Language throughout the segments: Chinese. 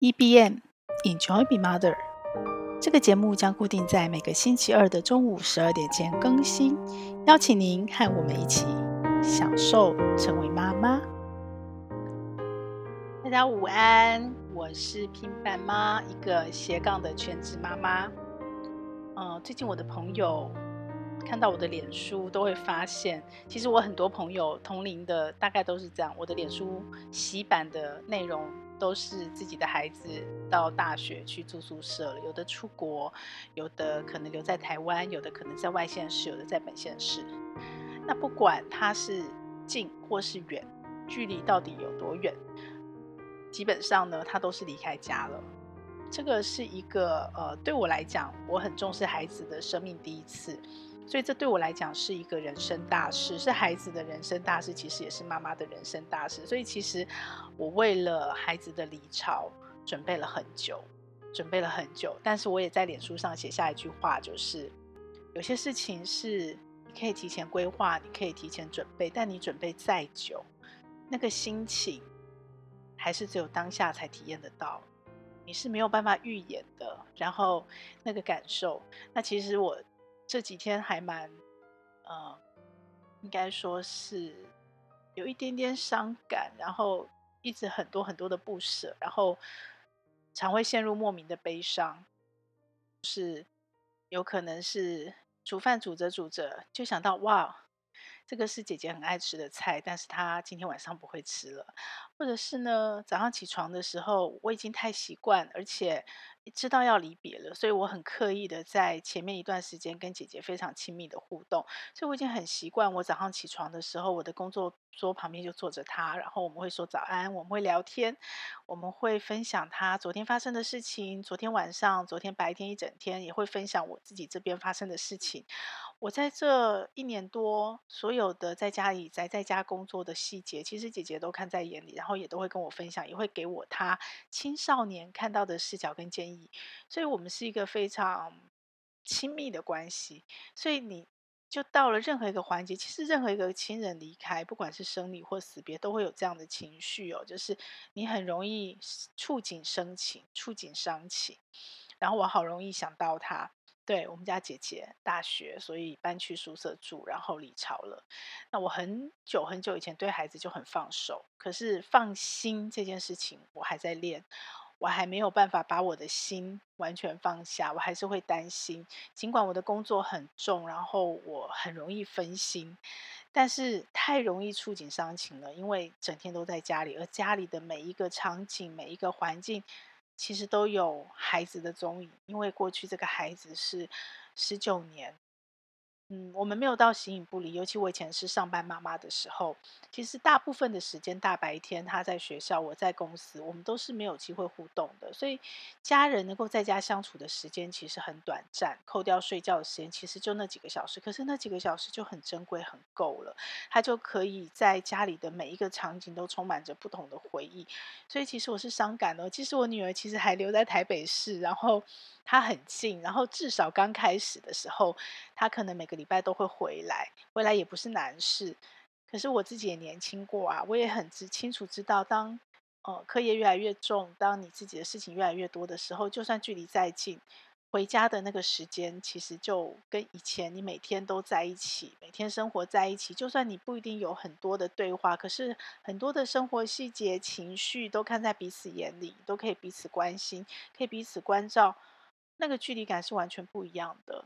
EBM Enjoy Be Mother，这个节目将固定在每个星期二的中午十二点前更新，邀请您和我们一起享受成为妈妈。大家午安，我是平板妈，一个斜杠的全职妈妈。嗯、最近我的朋友看到我的脸书，都会发现，其实我很多朋友同龄的大概都是这样，我的脸书洗版的内容。都是自己的孩子到大学去住宿舍了，有的出国，有的可能留在台湾，有的可能在外县市，有的在本县市。那不管他是近或是远，距离到底有多远，基本上呢，他都是离开家了。这个是一个呃，对我来讲，我很重视孩子的生命第一次。所以这对我来讲是一个人生大事，是孩子的人生大事，其实也是妈妈的人生大事。所以其实我为了孩子的离巢准备了很久，准备了很久。但是我也在脸书上写下一句话，就是有些事情是你可以提前规划，你可以提前准备，但你准备再久，那个心情还是只有当下才体验得到，你是没有办法预演的。然后那个感受，那其实我。这几天还蛮，呃，应该说是有一点点伤感，然后一直很多很多的不舍，然后常会陷入莫名的悲伤，是有可能是煮饭煮着煮着就想到哇，这个是姐姐很爱吃的菜，但是她今天晚上不会吃了，或者是呢，早上起床的时候我已经太习惯，而且。知道要离别了，所以我很刻意的在前面一段时间跟姐姐非常亲密的互动，所以我已经很习惯，我早上起床的时候，我的工作桌旁边就坐着他，然后我们会说早安，我们会聊天，我们会分享他昨天发生的事情，昨天晚上、昨天白天一整天，也会分享我自己这边发生的事情。我在这一年多，所有的在家里宅在家工作的细节，其实姐姐都看在眼里，然后也都会跟我分享，也会给我她青少年看到的视角跟建议。所以，我们是一个非常亲密的关系。所以，你就到了任何一个环节，其实任何一个亲人离开，不管是生离或死别，都会有这样的情绪哦，就是你很容易触景生情，触景伤情。然后，我好容易想到他。对，我们家姐姐大学，所以搬去宿舍住，然后离巢了。那我很久很久以前对孩子就很放手，可是放心这件事情我还在练，我还没有办法把我的心完全放下，我还是会担心。尽管我的工作很重，然后我很容易分心，但是太容易触景伤情了，因为整天都在家里，而家里的每一个场景、每一个环境。其实都有孩子的踪影，因为过去这个孩子是十九年。嗯，我们没有到形影不离。尤其我以前是上班妈妈的时候，其实大部分的时间大白天他在学校，我在公司，我们都是没有机会互动的。所以家人能够在家相处的时间其实很短暂，扣掉睡觉的时间，其实就那几个小时。可是那几个小时就很珍贵、很够了，他就可以在家里的每一个场景都充满着不同的回忆。所以其实我是伤感的。其实我女儿其实还留在台北市，然后。他很近，然后至少刚开始的时候，他可能每个礼拜都会回来，回来也不是难事。可是我自己也年轻过啊，我也很知清楚知道，当呃课业越来越重，当你自己的事情越来越多的时候，就算距离再近，回家的那个时间其实就跟以前你每天都在一起，每天生活在一起，就算你不一定有很多的对话，可是很多的生活细节、情绪都看在彼此眼里，都可以彼此关心，可以彼此关照。那个距离感是完全不一样的。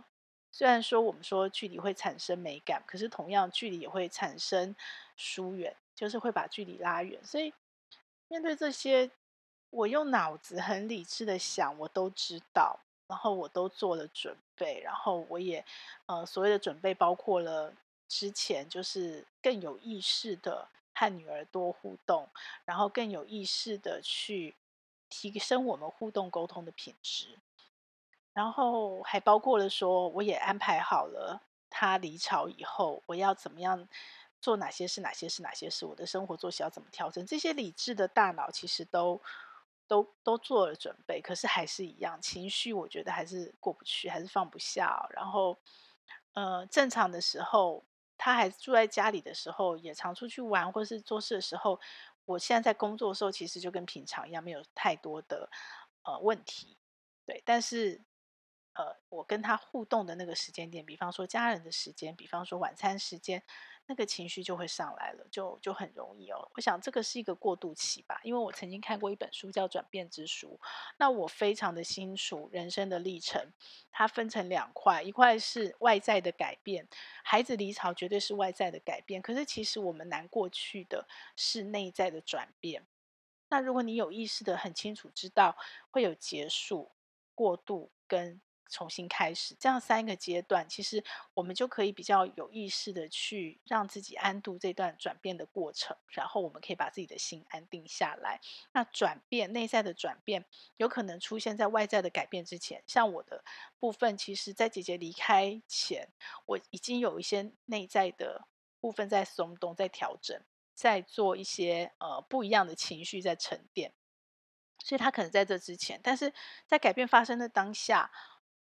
虽然说我们说距离会产生美感，可是同样距离也会产生疏远，就是会把距离拉远。所以面对这些，我用脑子很理智的想，我都知道，然后我都做了准备，然后我也呃所谓的准备包括了之前就是更有意识的和女儿多互动，然后更有意识的去提升我们互动沟通的品质。然后还包括了说，我也安排好了他离巢以后，我要怎么样做哪些事，哪些事，哪些事，我的生活作息要怎么调整，这些理智的大脑其实都都都做了准备，可是还是一样，情绪我觉得还是过不去，还是放不下。然后，呃，正常的时候，他还住在家里的时候，也常出去玩或是做事的时候，我现在在工作的时候，其实就跟平常一样，没有太多的呃问题，对。但是呃，我跟他互动的那个时间点，比方说家人的时间，比方说晚餐时间。那个情绪就会上来了，就就很容易哦。我想这个是一个过渡期吧，因为我曾经看过一本书叫《转变之书》，那我非常的清楚人生的历程，它分成两块，一块是外在的改变，孩子离巢绝对是外在的改变，可是其实我们难过去的是内在的转变。那如果你有意识的很清楚知道会有结束、过渡跟。重新开始，这样三个阶段，其实我们就可以比较有意识的去让自己安度这段转变的过程，然后我们可以把自己的心安定下来。那转变内在的转变，有可能出现在外在的改变之前。像我的部分，其实在姐姐离开前，我已经有一些内在的部分在松动、在调整、在做一些呃不一样的情绪在沉淀，所以他可能在这之前，但是在改变发生的当下。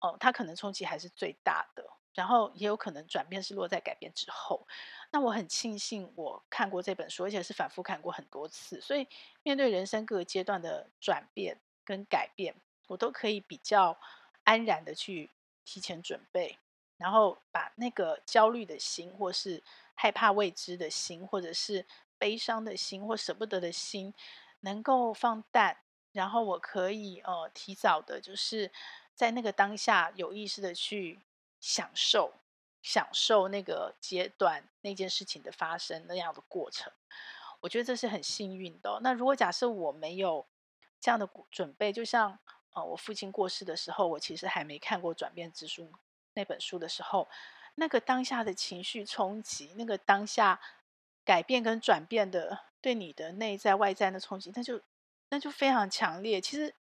哦，他可能冲击还是最大的，然后也有可能转变是落在改变之后。那我很庆幸我看过这本书，而且是反复看过很多次，所以面对人生各个阶段的转变跟改变，我都可以比较安然的去提前准备，然后把那个焦虑的心，或是害怕未知的心，或者是悲伤的心，或舍不得的心，能够放淡，然后我可以呃提早的，就是。在那个当下，有意识的去享受、享受那个阶段那件事情的发生那样的过程，我觉得这是很幸运的。那如果假设我没有这样的准备，就像呃我父亲过世的时候，我其实还没看过《转变之书》那本书的时候，那个当下的情绪冲击，那个当下改变跟转变的对你的内在外在的冲击，那就那就非常强烈。其实。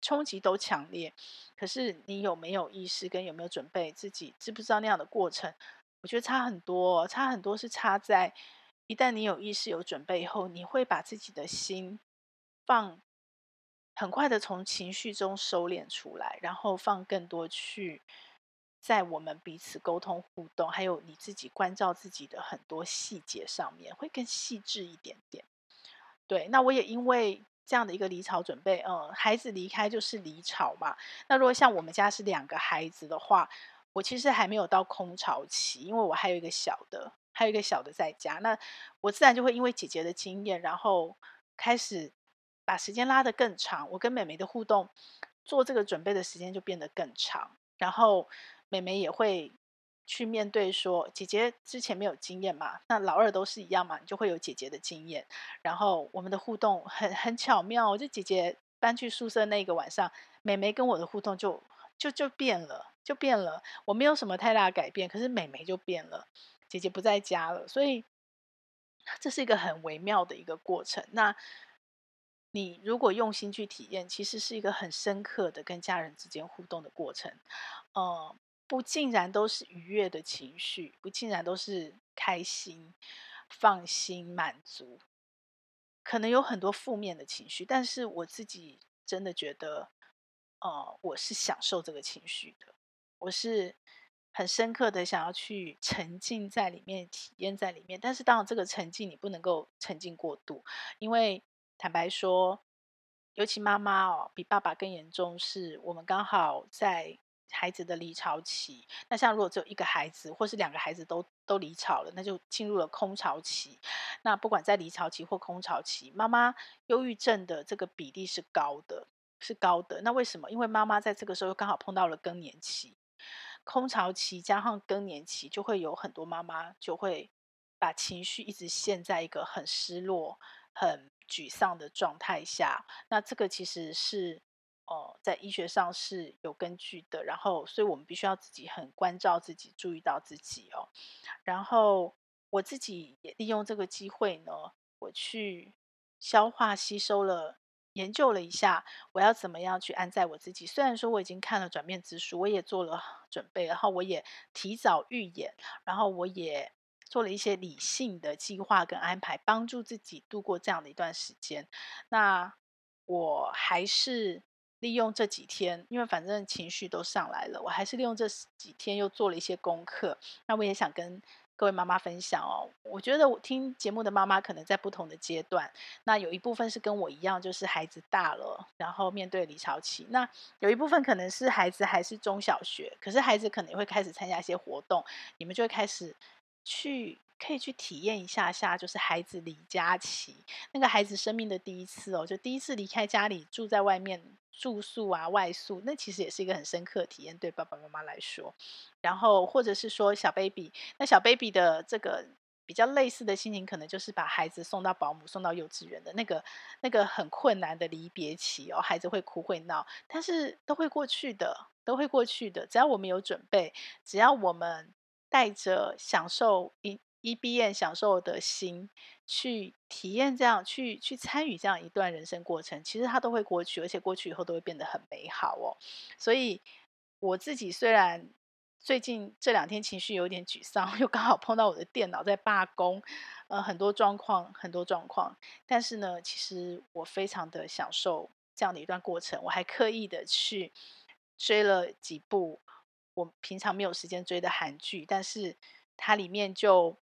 冲击都强烈，可是你有没有意识跟有没有准备自己知不知道那样的过程？我觉得差很多，差很多是差在一旦你有意识有准备以后，你会把自己的心放很快的从情绪中收敛出来，然后放更多去在我们彼此沟通互动，还有你自己关照自己的很多细节上面，会更细致一点点。对，那我也因为。这样的一个离巢准备，嗯，孩子离开就是离巢嘛。那如果像我们家是两个孩子的话，我其实还没有到空巢期，因为我还有一个小的，还有一个小的在家。那我自然就会因为姐姐的经验，然后开始把时间拉得更长。我跟妹妹的互动，做这个准备的时间就变得更长。然后妹妹也会。去面对说，姐姐之前没有经验嘛，那老二都是一样嘛，你就会有姐姐的经验。然后我们的互动很很巧妙，就姐姐搬去宿舍那个晚上，妹妹跟我的互动就就就变了，就变了。我没有什么太大的改变，可是妹妹就变了，姐姐不在家了，所以这是一个很微妙的一个过程。那你如果用心去体验，其实是一个很深刻的跟家人之间互动的过程，嗯。不尽然都是愉悦的情绪，不尽然都是开心、放心、满足，可能有很多负面的情绪。但是我自己真的觉得，呃，我是享受这个情绪的，我是很深刻的想要去沉浸在里面、体验在里面。但是当然，这个沉浸你不能够沉浸过度，因为坦白说，尤其妈妈哦，比爸爸更严重，是我们刚好在。孩子的离巢期，那像如果只有一个孩子，或是两个孩子都都离巢了，那就进入了空巢期。那不管在离巢期或空巢期，妈妈忧郁症的这个比例是高的，是高的。那为什么？因为妈妈在这个时候刚好碰到了更年期，空巢期加上更年期，就会有很多妈妈就会把情绪一直陷在一个很失落、很沮丧的状态下。那这个其实是。哦，在医学上是有根据的，然后，所以我们必须要自己很关照自己，注意到自己哦。然后我自己也利用这个机会呢，我去消化吸收了，研究了一下，我要怎么样去安在我自己。虽然说我已经看了转变之书，我也做了准备，然后我也提早预演，然后我也做了一些理性的计划跟安排，帮助自己度过这样的一段时间。那我还是。利用这几天，因为反正情绪都上来了，我还是利用这几天又做了一些功课。那我也想跟各位妈妈分享哦。我觉得我听节目的妈妈可能在不同的阶段，那有一部分是跟我一样，就是孩子大了，然后面对离巢期；那有一部分可能是孩子还是中小学，可是孩子可能也会开始参加一些活动，你们就会开始去。可以去体验一下下，就是孩子离家期，那个孩子生命的第一次哦，就第一次离开家里，住在外面住宿啊，外宿，那其实也是一个很深刻体验，对爸爸妈妈来说。然后或者是说小 baby，那小 baby 的这个比较类似的心情，可能就是把孩子送到保姆、送到幼稚园的那个那个很困难的离别期哦，孩子会哭会闹，但是都会过去的，都会过去的，只要我们有准备，只要我们带着享受一。EBM 享受的心去体验这样，去去参与这样一段人生过程，其实它都会过去，而且过去以后都会变得很美好哦。所以我自己虽然最近这两天情绪有点沮丧，又刚好碰到我的电脑在罢工，呃，很多状况，很多状况。但是呢，其实我非常的享受这样的一段过程，我还刻意的去追了几部我平常没有时间追的韩剧，但是它里面就。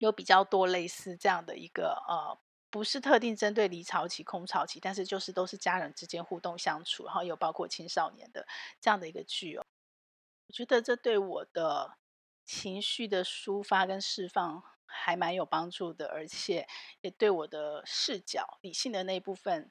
有比较多类似这样的一个呃，不是特定针对离巢期、空巢期，但是就是都是家人之间互动相处，然后有包括青少年的这样的一个剧哦。我觉得这对我的情绪的抒发跟释放还蛮有帮助的，而且也对我的视角、理性的那一部分。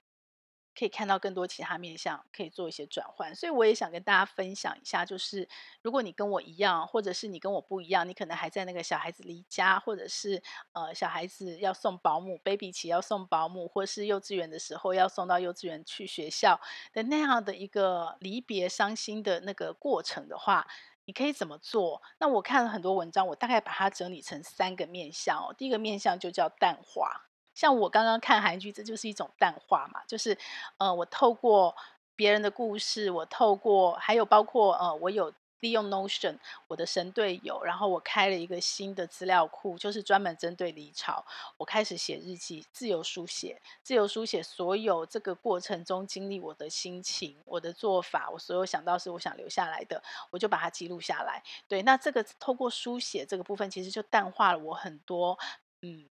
可以看到更多其他面向，可以做一些转换，所以我也想跟大家分享一下，就是如果你跟我一样，或者是你跟我不一样，你可能还在那个小孩子离家，或者是呃小孩子要送保姆，baby 期要送保姆，或是幼稚园的时候要送到幼稚园去学校的那样的一个离别伤心的那个过程的话，你可以怎么做？那我看了很多文章，我大概把它整理成三个面向哦。第一个面向就叫淡化。像我刚刚看韩剧，这就是一种淡化嘛，就是，呃，我透过别人的故事，我透过还有包括呃，我有利用 Notion 我的神队友，然后我开了一个新的资料库，就是专门针对离巢，我开始写日记，自由书写，自由书写所有这个过程中经历我的心情，我的做法，我所有想到是我想留下来的，我就把它记录下来。对，那这个透过书写这个部分，其实就淡化了我很多，嗯。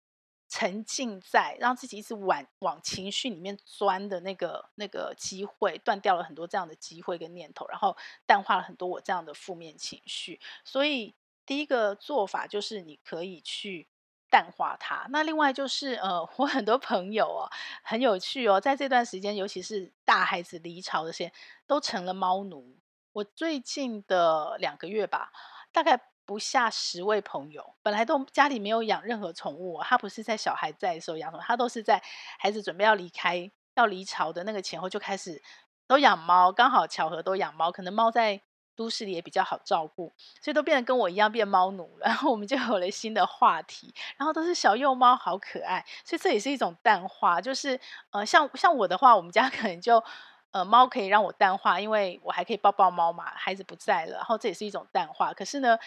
沉浸在让自己一直往往情绪里面钻的那个那个机会，断掉了很多这样的机会跟念头，然后淡化了很多我这样的负面情绪。所以第一个做法就是你可以去淡化它。那另外就是呃，我很多朋友哦，很有趣哦，在这段时间，尤其是大孩子离巢的时间，都成了猫奴。我最近的两个月吧，大概。不下十位朋友，本来都家里没有养任何宠物，他不是在小孩在的时候养宠物，他都是在孩子准备要离开、要离巢的那个前后就开始都养猫，刚好巧合都养猫，可能猫在都市里也比较好照顾，所以都变得跟我一样变猫奴了。然 后我们就有了新的话题，然后都是小幼猫，好可爱，所以这也是一种淡化，就是呃，像像我的话，我们家可能就呃猫可以让我淡化，因为我还可以抱抱猫嘛，孩子不在了，然后这也是一种淡化。可是呢。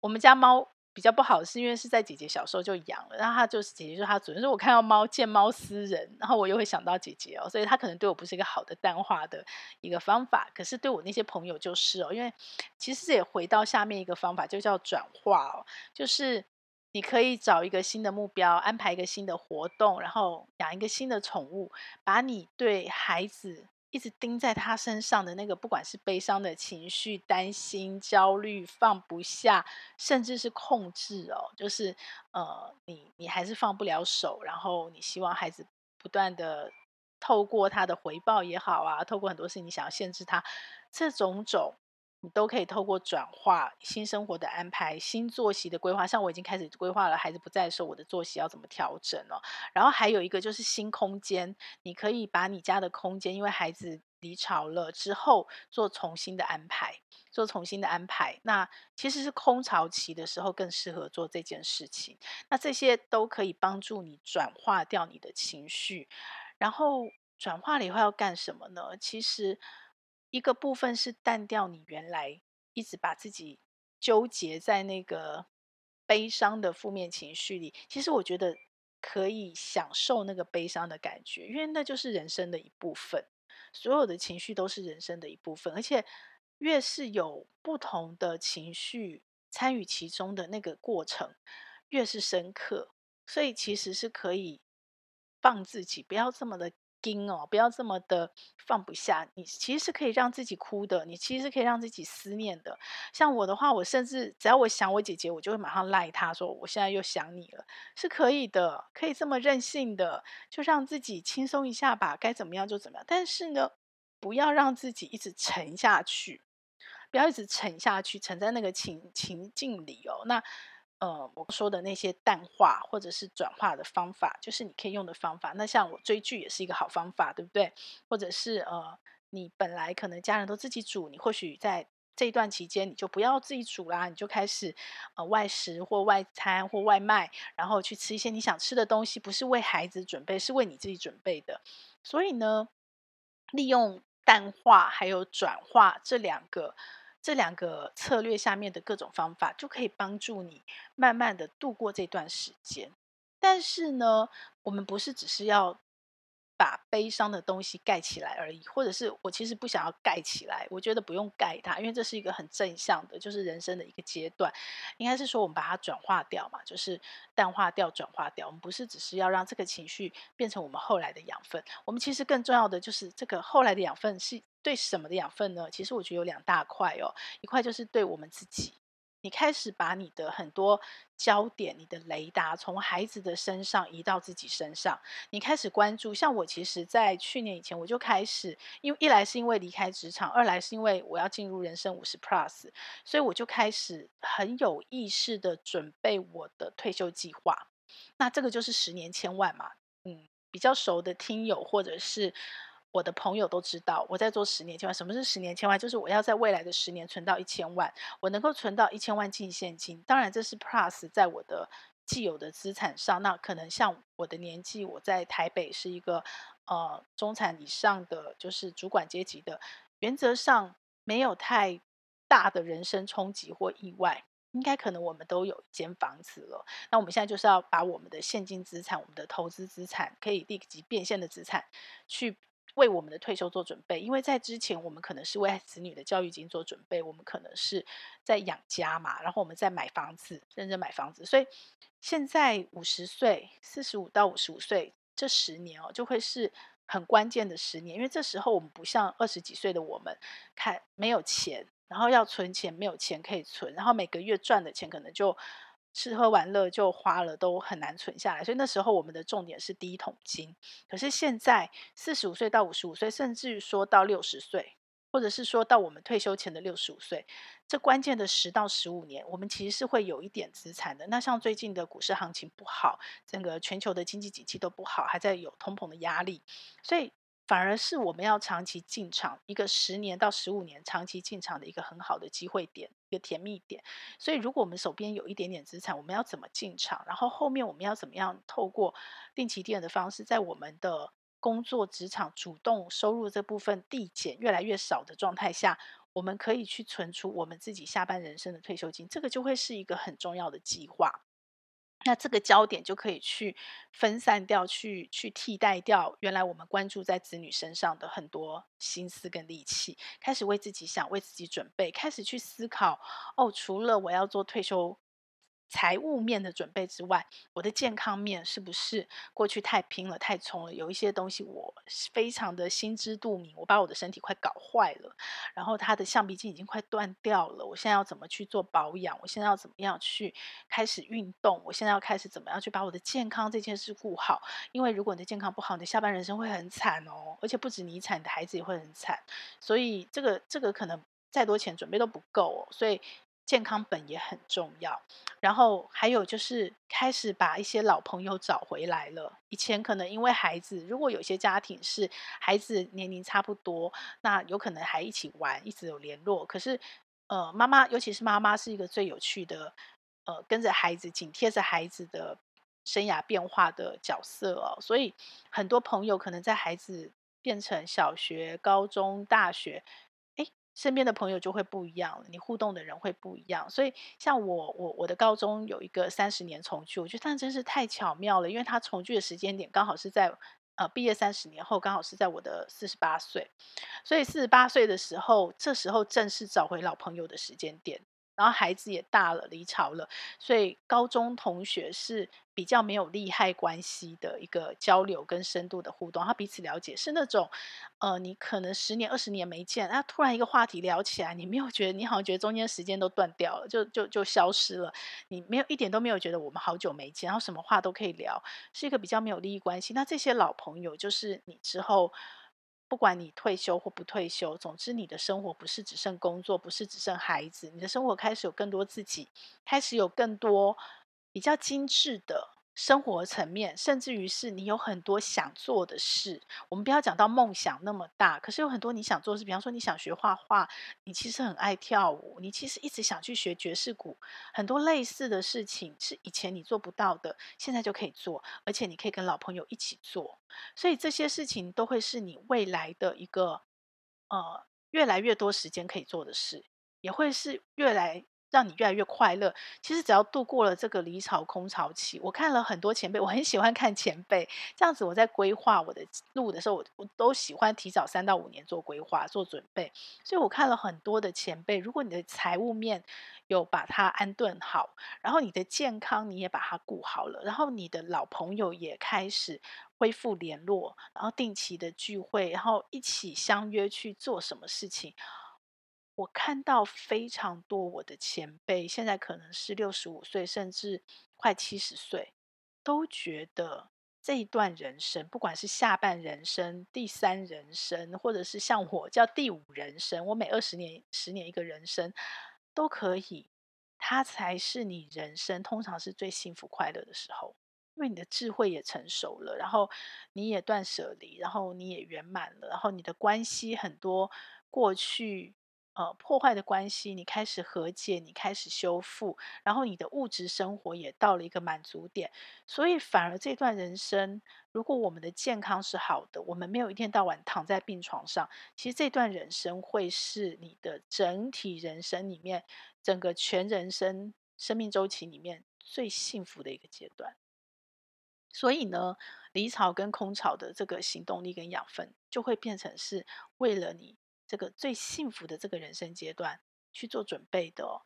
我们家猫比较不好，是因为是在姐姐小时候就养了，然后它就是姐姐就是它主人，所以我看到猫见猫思人，然后我又会想到姐姐哦，所以它可能对我不是一个好的淡化的一个方法，可是对我那些朋友就是哦，因为其实也回到下面一个方法，就叫转化哦，就是你可以找一个新的目标，安排一个新的活动，然后养一个新的宠物，把你对孩子。一直盯在他身上的那个，不管是悲伤的情绪、担心、焦虑、放不下，甚至是控制哦，就是呃，你你还是放不了手，然后你希望孩子不断的透过他的回报也好啊，透过很多事情你想要限制他，这种种。你都可以透过转化新生活的安排、新作息的规划，像我已经开始规划了，孩子不在的时候，我的作息要怎么调整哦。然后还有一个就是新空间，你可以把你家的空间，因为孩子离巢了之后，做重新的安排，做重新的安排。那其实是空巢期的时候更适合做这件事情。那这些都可以帮助你转化掉你的情绪，然后转化了以后要干什么呢？其实。一个部分是淡掉你原来一直把自己纠结在那个悲伤的负面情绪里，其实我觉得可以享受那个悲伤的感觉，因为那就是人生的一部分。所有的情绪都是人生的一部分，而且越是有不同的情绪参与其中的那个过程越是深刻，所以其实是可以放自己，不要这么的。惊哦，不要这么的放不下。你其实是可以让自己哭的，你其实是可以让自己思念的。像我的话，我甚至只要我想我姐姐，我就会马上赖她说，我现在又想你了，是可以的，可以这么任性的，就让自己轻松一下吧，该怎么样就怎么样。但是呢，不要让自己一直沉下去，不要一直沉下去，沉在那个情情境里哦。那。呃，我说的那些淡化或者是转化的方法，就是你可以用的方法。那像我追剧也是一个好方法，对不对？或者是呃，你本来可能家人都自己煮，你或许在这一段期间你就不要自己煮啦，你就开始呃外食或外餐或外卖，然后去吃一些你想吃的东西，不是为孩子准备，是为你自己准备的。所以呢，利用淡化还有转化这两个。这两个策略下面的各种方法，就可以帮助你慢慢的度过这段时间。但是呢，我们不是只是要把悲伤的东西盖起来而已，或者是我其实不想要盖起来，我觉得不用盖它，因为这是一个很正向的，就是人生的一个阶段。应该是说我们把它转化掉嘛，就是淡化掉、转化掉。我们不是只是要让这个情绪变成我们后来的养分，我们其实更重要的就是这个后来的养分是对什么的养分呢？其实我觉得有两大块哦，一块就是对我们自己。你开始把你的很多焦点、你的雷达从孩子的身上移到自己身上，你开始关注。像我，其实，在去年以前我就开始，因为一来是因为离开职场，二来是因为我要进入人生五十 plus，所以我就开始很有意识的准备我的退休计划。那这个就是十年千万嘛，嗯，比较熟的听友或者是。我的朋友都知道我在做十年千万。什么是十年千万？就是我要在未来的十年存到一千万，我能够存到一千万进现金。当然，这是 Plus 在我的既有的资产上。那可能像我的年纪，我在台北是一个呃中产以上的，就是主管阶级的，原则上没有太大的人生冲击或意外。应该可能我们都有一间房子了。那我们现在就是要把我们的现金资产、我们的投资资产、可以立即变现的资产去。为我们的退休做准备，因为在之前我们可能是为子女的教育金做准备，我们可能是在养家嘛，然后我们在买房子，认真买房子。所以现在五十岁，四十五到五十五岁这十年哦，就会是很关键的十年，因为这时候我们不像二十几岁的我们，看没有钱，然后要存钱，没有钱可以存，然后每个月赚的钱可能就。吃喝玩乐就花了，都很难存下来，所以那时候我们的重点是第一桶金。可是现在四十五岁到五十五岁，甚至于说到六十岁，或者是说到我们退休前的六十五岁，这关键的十到十五年，我们其实是会有一点资产的。那像最近的股市行情不好，整个全球的经济景气都不好，还在有通膨的压力，所以。反而是我们要长期进场，一个十年到十五年长期进场的一个很好的机会点，一个甜蜜点。所以，如果我们手边有一点点资产，我们要怎么进场？然后后面我们要怎么样透过定期定额的方式，在我们的工作职场主动收入这部分递减越来越少的状态下，我们可以去存出我们自己下半人生的退休金。这个就会是一个很重要的计划。那这个焦点就可以去分散掉，去去替代掉原来我们关注在子女身上的很多心思跟力气，开始为自己想，为自己准备，开始去思考。哦，除了我要做退休。财务面的准备之外，我的健康面是不是过去太拼了、太冲了？有一些东西我非常的心知肚明，我把我的身体快搞坏了，然后他的橡皮筋已经快断掉了。我现在要怎么去做保养？我现在要怎么样去开始运动？我现在要开始怎么样去把我的健康这件事顾好？因为如果你的健康不好，你的下半人生会很惨哦，而且不止你惨，你的孩子也会很惨。所以这个这个可能再多钱准备都不够哦，所以。健康本也很重要，然后还有就是开始把一些老朋友找回来了。以前可能因为孩子，如果有些家庭是孩子年龄差不多，那有可能还一起玩，一直有联络。可是，呃，妈妈，尤其是妈妈，是一个最有趣的，呃，跟着孩子，紧贴着孩子的生涯变化的角色哦。所以，很多朋友可能在孩子变成小学、高中、大学。身边的朋友就会不一样，你互动的人会不一样。所以，像我，我我的高中有一个三十年重聚，我觉得那真是太巧妙了，因为他重聚的时间点刚好是在呃毕业三十年后，刚好是在我的四十八岁。所以四十八岁的时候，这时候正是找回老朋友的时间点。然后孩子也大了，离巢了，所以高中同学是比较没有利害关系的一个交流跟深度的互动，他彼此了解是那种，呃，你可能十年二十年没见，啊，突然一个话题聊起来，你没有觉得，你好像觉得中间时间都断掉了，就就就消失了，你没有一点都没有觉得我们好久没见，然后什么话都可以聊，是一个比较没有利益关系。那这些老朋友就是你之后。不管你退休或不退休，总之你的生活不是只剩工作，不是只剩孩子，你的生活开始有更多自己，开始有更多比较精致的。生活层面，甚至于是你有很多想做的事。我们不要讲到梦想那么大，可是有很多你想做的事。比方说，你想学画画，你其实很爱跳舞，你其实一直想去学爵士鼓。很多类似的事情是以前你做不到的，现在就可以做，而且你可以跟老朋友一起做。所以这些事情都会是你未来的一个呃越来越多时间可以做的事，也会是越来。让你越来越快乐。其实只要度过了这个离巢空巢期，我看了很多前辈，我很喜欢看前辈这样子。我在规划我的路的时候，我我都喜欢提早三到五年做规划、做准备。所以我看了很多的前辈，如果你的财务面有把它安顿好，然后你的健康你也把它顾好了，然后你的老朋友也开始恢复联络，然后定期的聚会，然后一起相约去做什么事情。我看到非常多我的前辈，现在可能是六十五岁，甚至快七十岁，都觉得这一段人生，不管是下半人生、第三人生，或者是像我叫第五人生，我每二十年、十年一个人生都可以，它才是你人生通常是最幸福快乐的时候，因为你的智慧也成熟了，然后你也断舍离，然后你也圆满了，然后你的关系很多过去。呃，破坏的关系，你开始和解，你开始修复，然后你的物质生活也到了一个满足点，所以反而这段人生，如果我们的健康是好的，我们没有一天到晚躺在病床上，其实这段人生会是你的整体人生里面，整个全人生生命周期里面最幸福的一个阶段。所以呢，离巢跟空巢的这个行动力跟养分，就会变成是为了你。这个最幸福的这个人生阶段去做准备的，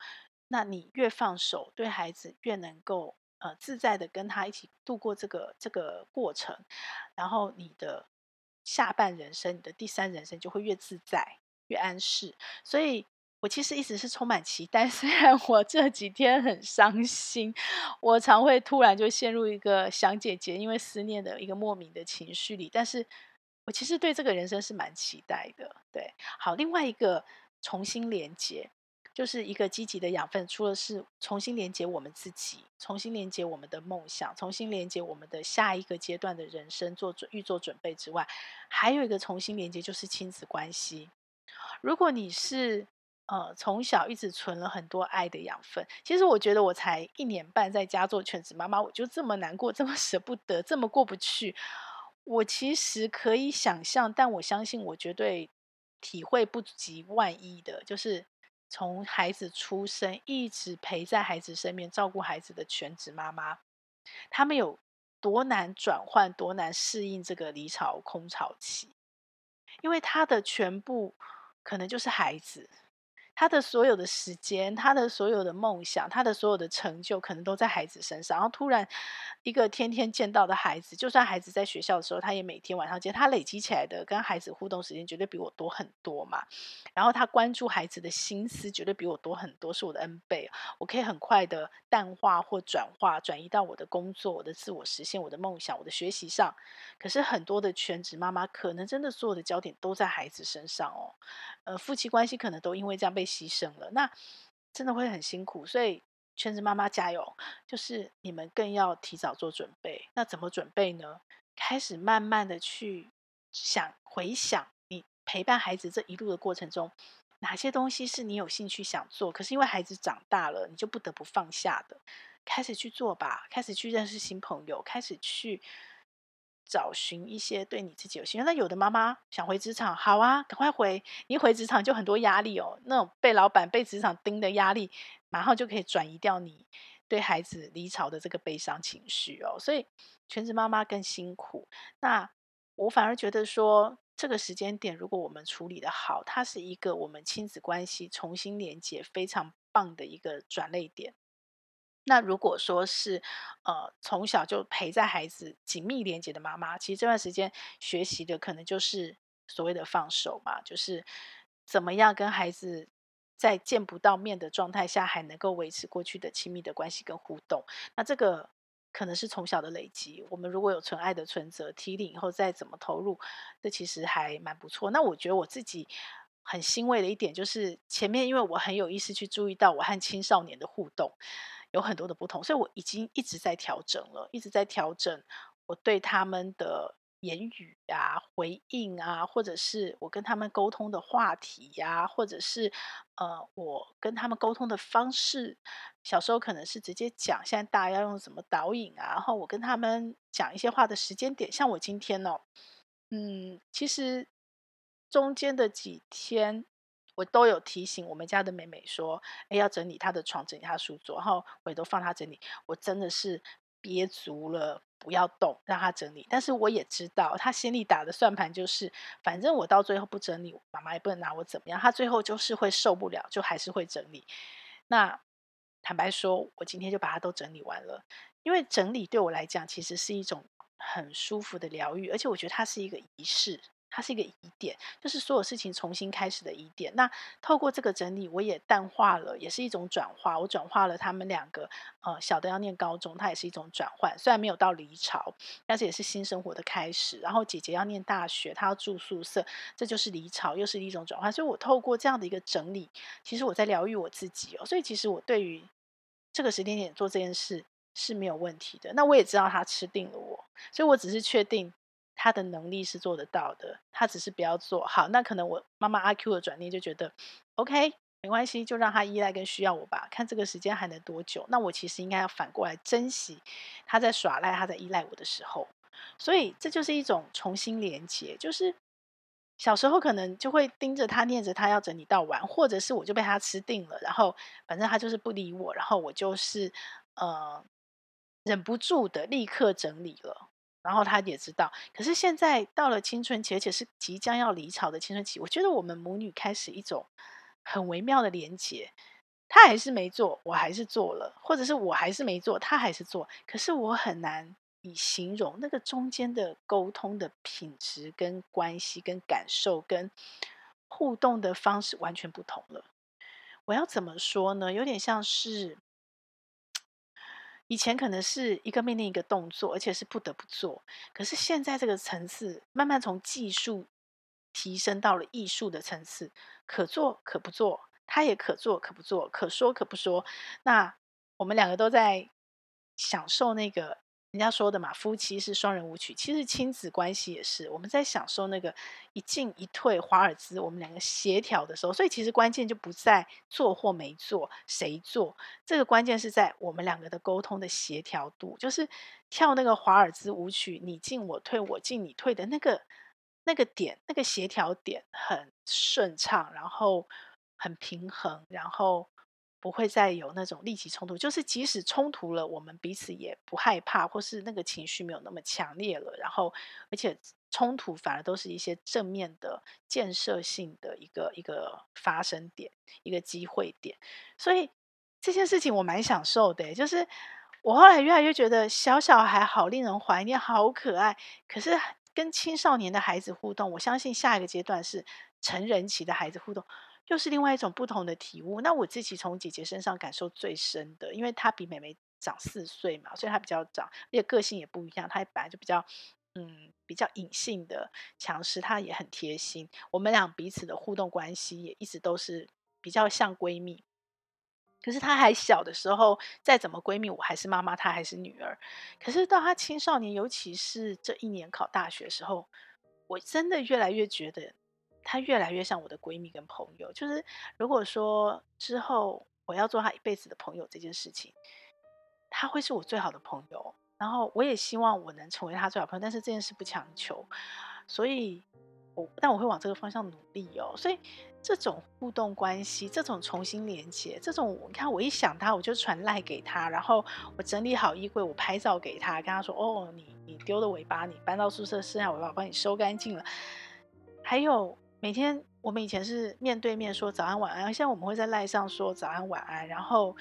那你越放手，对孩子越能够呃自在的跟他一起度过这个这个过程，然后你的下半人生，你的第三人生就会越自在越安适。所以我其实一直是充满期待，虽然我这几天很伤心，我常会突然就陷入一个想姐姐因为思念的一个莫名的情绪里，但是。我其实对这个人生是蛮期待的，对。好，另外一个重新连接，就是一个积极的养分。除了是重新连接我们自己，重新连接我们的梦想，重新连接我们的下一个阶段的人生，做准预做准备之外，还有一个重新连接，就是亲子关系。如果你是呃从小一直存了很多爱的养分，其实我觉得我才一年半在家做全职妈妈，我就这么难过，这么舍不得，这么过不去。我其实可以想象，但我相信我绝对体会不及万一的，就是从孩子出生一直陪在孩子身边照顾孩子的全职妈妈，他们有多难转换，多难适应这个离巢空巢期，因为他的全部可能就是孩子。他的所有的时间，他的所有的梦想，他的所有的成就，可能都在孩子身上。然后突然，一个天天见到的孩子，就算孩子在学校的时候，他也每天晚上见。他累积起来的跟孩子互动时间，绝对比我多很多嘛。然后他关注孩子的心思，绝对比我多很多，是我的 N 倍。我可以很快的淡化或转化，转移到我的工作、我的自我实现、我的梦想、我的学习上。可是很多的全职妈妈，可能真的所有的焦点都在孩子身上哦。呃，夫妻关系可能都因为这样被牺牲了，那真的会很辛苦。所以全职妈妈加油，就是你们更要提早做准备。那怎么准备呢？开始慢慢的去想、回想你陪伴孩子这一路的过程中，哪些东西是你有兴趣想做，可是因为孩子长大了，你就不得不放下的，开始去做吧。开始去认识新朋友，开始去。找寻一些对你自己有兴趣。那有的妈妈想回职场，好啊，赶快回。一回职场就很多压力哦，那种被老板、被职场盯的压力，马上就可以转移掉你对孩子离巢的这个悲伤情绪哦。所以全职妈妈更辛苦。那我反而觉得说，这个时间点，如果我们处理得好，它是一个我们亲子关系重新连接非常棒的一个转捩点。那如果说是呃从小就陪在孩子紧密连接的妈妈，其实这段时间学习的可能就是所谓的放手嘛，就是怎么样跟孩子在见不到面的状态下，还能够维持过去的亲密的关系跟互动。那这个。可能是从小的累积，我们如果有纯爱的存折，提领以后再怎么投入，这其实还蛮不错。那我觉得我自己很欣慰的一点，就是前面因为我很有意识去注意到我和青少年的互动有很多的不同，所以我已经一直在调整了，一直在调整我对他们的。言语啊，回应啊，或者是我跟他们沟通的话题呀、或者是呃，我跟他们沟通的方式。小时候可能是直接讲，现在大家要用什么导引啊？然后我跟他们讲一些话的时间点，像我今天哦，嗯，其实中间的几天我都有提醒我们家的妹妹说，哎，要整理她的床，整理她的书桌，然后我也都放她整理。我真的是憋足了。不要动，让她整理。但是我也知道，她心里打的算盘就是，反正我到最后不整理，妈妈也不能拿我怎么样。她最后就是会受不了，就还是会整理。那坦白说，我今天就把它都整理完了，因为整理对我来讲其实是一种很舒服的疗愈，而且我觉得它是一个仪式。它是一个疑点，就是所有事情重新开始的疑点。那透过这个整理，我也淡化了，也是一种转化。我转化了他们两个，呃，小的要念高中，它也是一种转换。虽然没有到离巢，但是也是新生活的开始。然后姐姐要念大学，她要住宿舍，这就是离巢，又是一种转换。所以我透过这样的一个整理，其实我在疗愈我自己哦。所以其实我对于这个时间点做这件事是没有问题的。那我也知道他吃定了我，所以我只是确定。他的能力是做得到的，他只是不要做好。那可能我妈妈阿 Q 的转念就觉得，OK，没关系，就让他依赖跟需要我吧。看这个时间还能多久？那我其实应该要反过来珍惜他在耍赖、他在依赖我的时候。所以这就是一种重新连接。就是小时候可能就会盯着他念着他要整理到完，或者是我就被他吃定了，然后反正他就是不理我，然后我就是呃忍不住的立刻整理了。然后他也知道，可是现在到了青春期，而且是即将要离巢的青春期，我觉得我们母女开始一种很微妙的连接。他还是没做，我还是做了，或者是我还是没做，他还是做。可是我很难以形容那个中间的沟通的品质、跟关系、跟感受、跟互动的方式完全不同了。我要怎么说呢？有点像是。以前可能是一个命令一个动作，而且是不得不做。可是现在这个层次慢慢从技术提升到了艺术的层次，可做可不做，他也可做可不做，可说可不说。那我们两个都在享受那个。人家说的嘛，夫妻是双人舞曲，其实亲子关系也是。我们在享受那个一进一退华尔兹，我们两个协调的时候，所以其实关键就不在做或没做，谁做，这个关键是在我们两个的沟通的协调度，就是跳那个华尔兹舞曲，你进我退，我进你退的那个那个点，那个协调点很顺畅，然后很平衡，然后。不会再有那种立即冲突，就是即使冲突了，我们彼此也不害怕，或是那个情绪没有那么强烈了。然后，而且冲突反而都是一些正面的、建设性的一个一个发生点，一个机会点。所以这件事情我蛮享受的，就是我后来越来越觉得小小孩好令人怀念，好可爱。可是跟青少年的孩子互动，我相信下一个阶段是成人期的孩子互动。又是另外一种不同的体悟。那我自己从姐姐身上感受最深的，因为她比妹妹长四岁嘛，所以她比较长，而且个性也不一样。她本来就比较，嗯，比较隐性的强势，她也很贴心。我们俩彼此的互动关系也一直都是比较像闺蜜。可是她还小的时候，再怎么闺蜜，我还是妈妈，她还是女儿。可是到她青少年，尤其是这一年考大学时候，我真的越来越觉得。她越来越像我的闺蜜跟朋友，就是如果说之后我要做她一辈子的朋友这件事情，她会是我最好的朋友。然后我也希望我能成为她最好朋友，但是这件事不强求，所以我但我会往这个方向努力哦。所以这种互动关系，这种重新连接，这种你看我一想她，我就传赖给她，然后我整理好衣柜，我拍照给她，跟她说：“哦，你你丢的尾巴，你搬到宿舍剩下尾巴，我帮你收干净了。”还有每天我们以前是面对面说早安晚安，现在我们会在赖上说早安晚安。然后，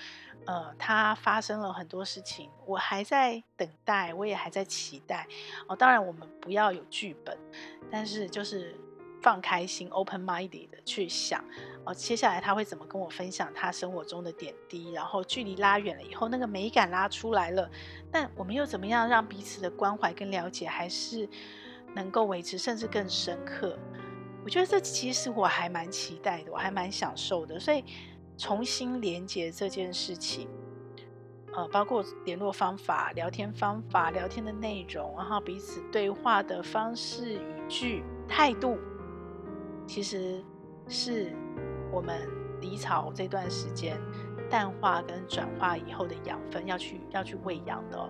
呃，他发生了很多事情，我还在等待，我也还在期待。哦，当然我们不要有剧本，但是就是。放开心，open minded 的去想哦，接下来他会怎么跟我分享他生活中的点滴？然后距离拉远了以后，那个美感拉出来了，但我们又怎么样让彼此的关怀跟了解还是能够维持，甚至更深刻？我觉得这其实我还蛮期待的，我还蛮享受的。所以重新连接这件事情，呃，包括联络方法、聊天方法、聊天的内容，然后彼此对话的方式、语句、态度。其实是我们离巢这段时间淡化跟转化以后的养分，要去要去喂养的哦。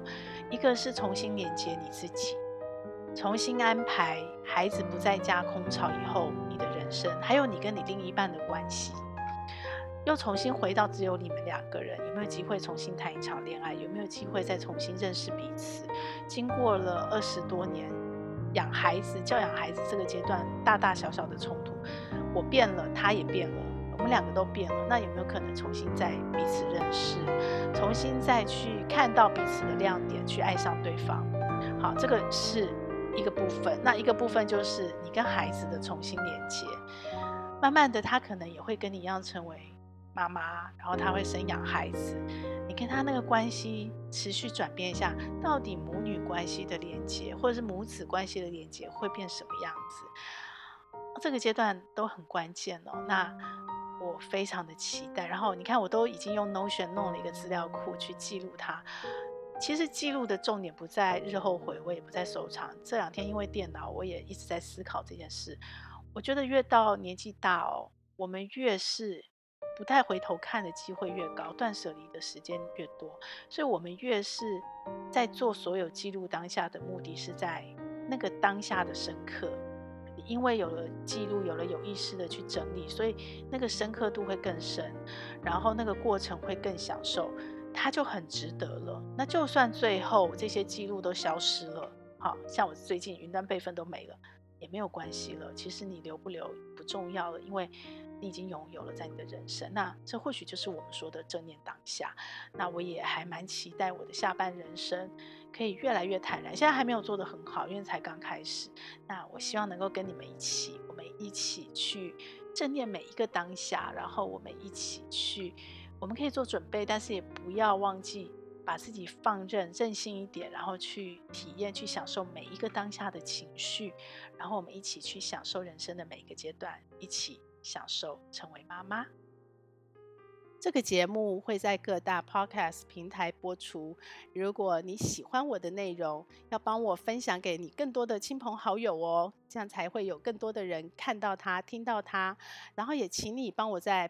一个是重新连接你自己，重新安排孩子不在家空巢以后你的人生，还有你跟你另一半的关系，又重新回到只有你们两个人，有没有机会重新谈一场恋爱？有没有机会再重新认识彼此？经过了二十多年。养孩子、教养孩子这个阶段，大大小小的冲突，我变了，他也变了，我们两个都变了。那有没有可能重新再彼此认识，重新再去看到彼此的亮点，去爱上对方？好，这个是一个部分。那一个部分就是你跟孩子的重新连接，慢慢的，他可能也会跟你一样成为妈妈，然后他会生养孩子。你跟他那个关系持续转变一下，到底母女关系的连接，或者是母子关系的连接会变什么样子？这个阶段都很关键哦。那我非常的期待。然后你看，我都已经用 Notion 弄了一个资料库去记录它。其实记录的重点不在日后回味，也不在收藏。这两天因为电脑，我也一直在思考这件事。我觉得越到年纪大哦，我们越是。不太回头看的机会越高，断舍离的时间越多，所以我们越是在做所有记录当下的目的是在那个当下的深刻，因为有了记录，有了有意识的去整理，所以那个深刻度会更深，然后那个过程会更享受，它就很值得了。那就算最后这些记录都消失了，好像我最近云端备份都没了，也没有关系了。其实你留不留不重要了，因为。你已经拥有了在你的人生，那这或许就是我们说的正念当下。那我也还蛮期待我的下半人生可以越来越坦然。现在还没有做得很好，因为才刚开始。那我希望能够跟你们一起，我们一起去正念每一个当下，然后我们一起去，我们可以做准备，但是也不要忘记把自己放任、任性一点，然后去体验、去享受每一个当下的情绪，然后我们一起去享受人生的每一个阶段，一起。享受成为妈妈。这个节目会在各大 Podcast 平台播出。如果你喜欢我的内容，要帮我分享给你更多的亲朋好友哦，这样才会有更多的人看到它、听到它。然后也请你帮我在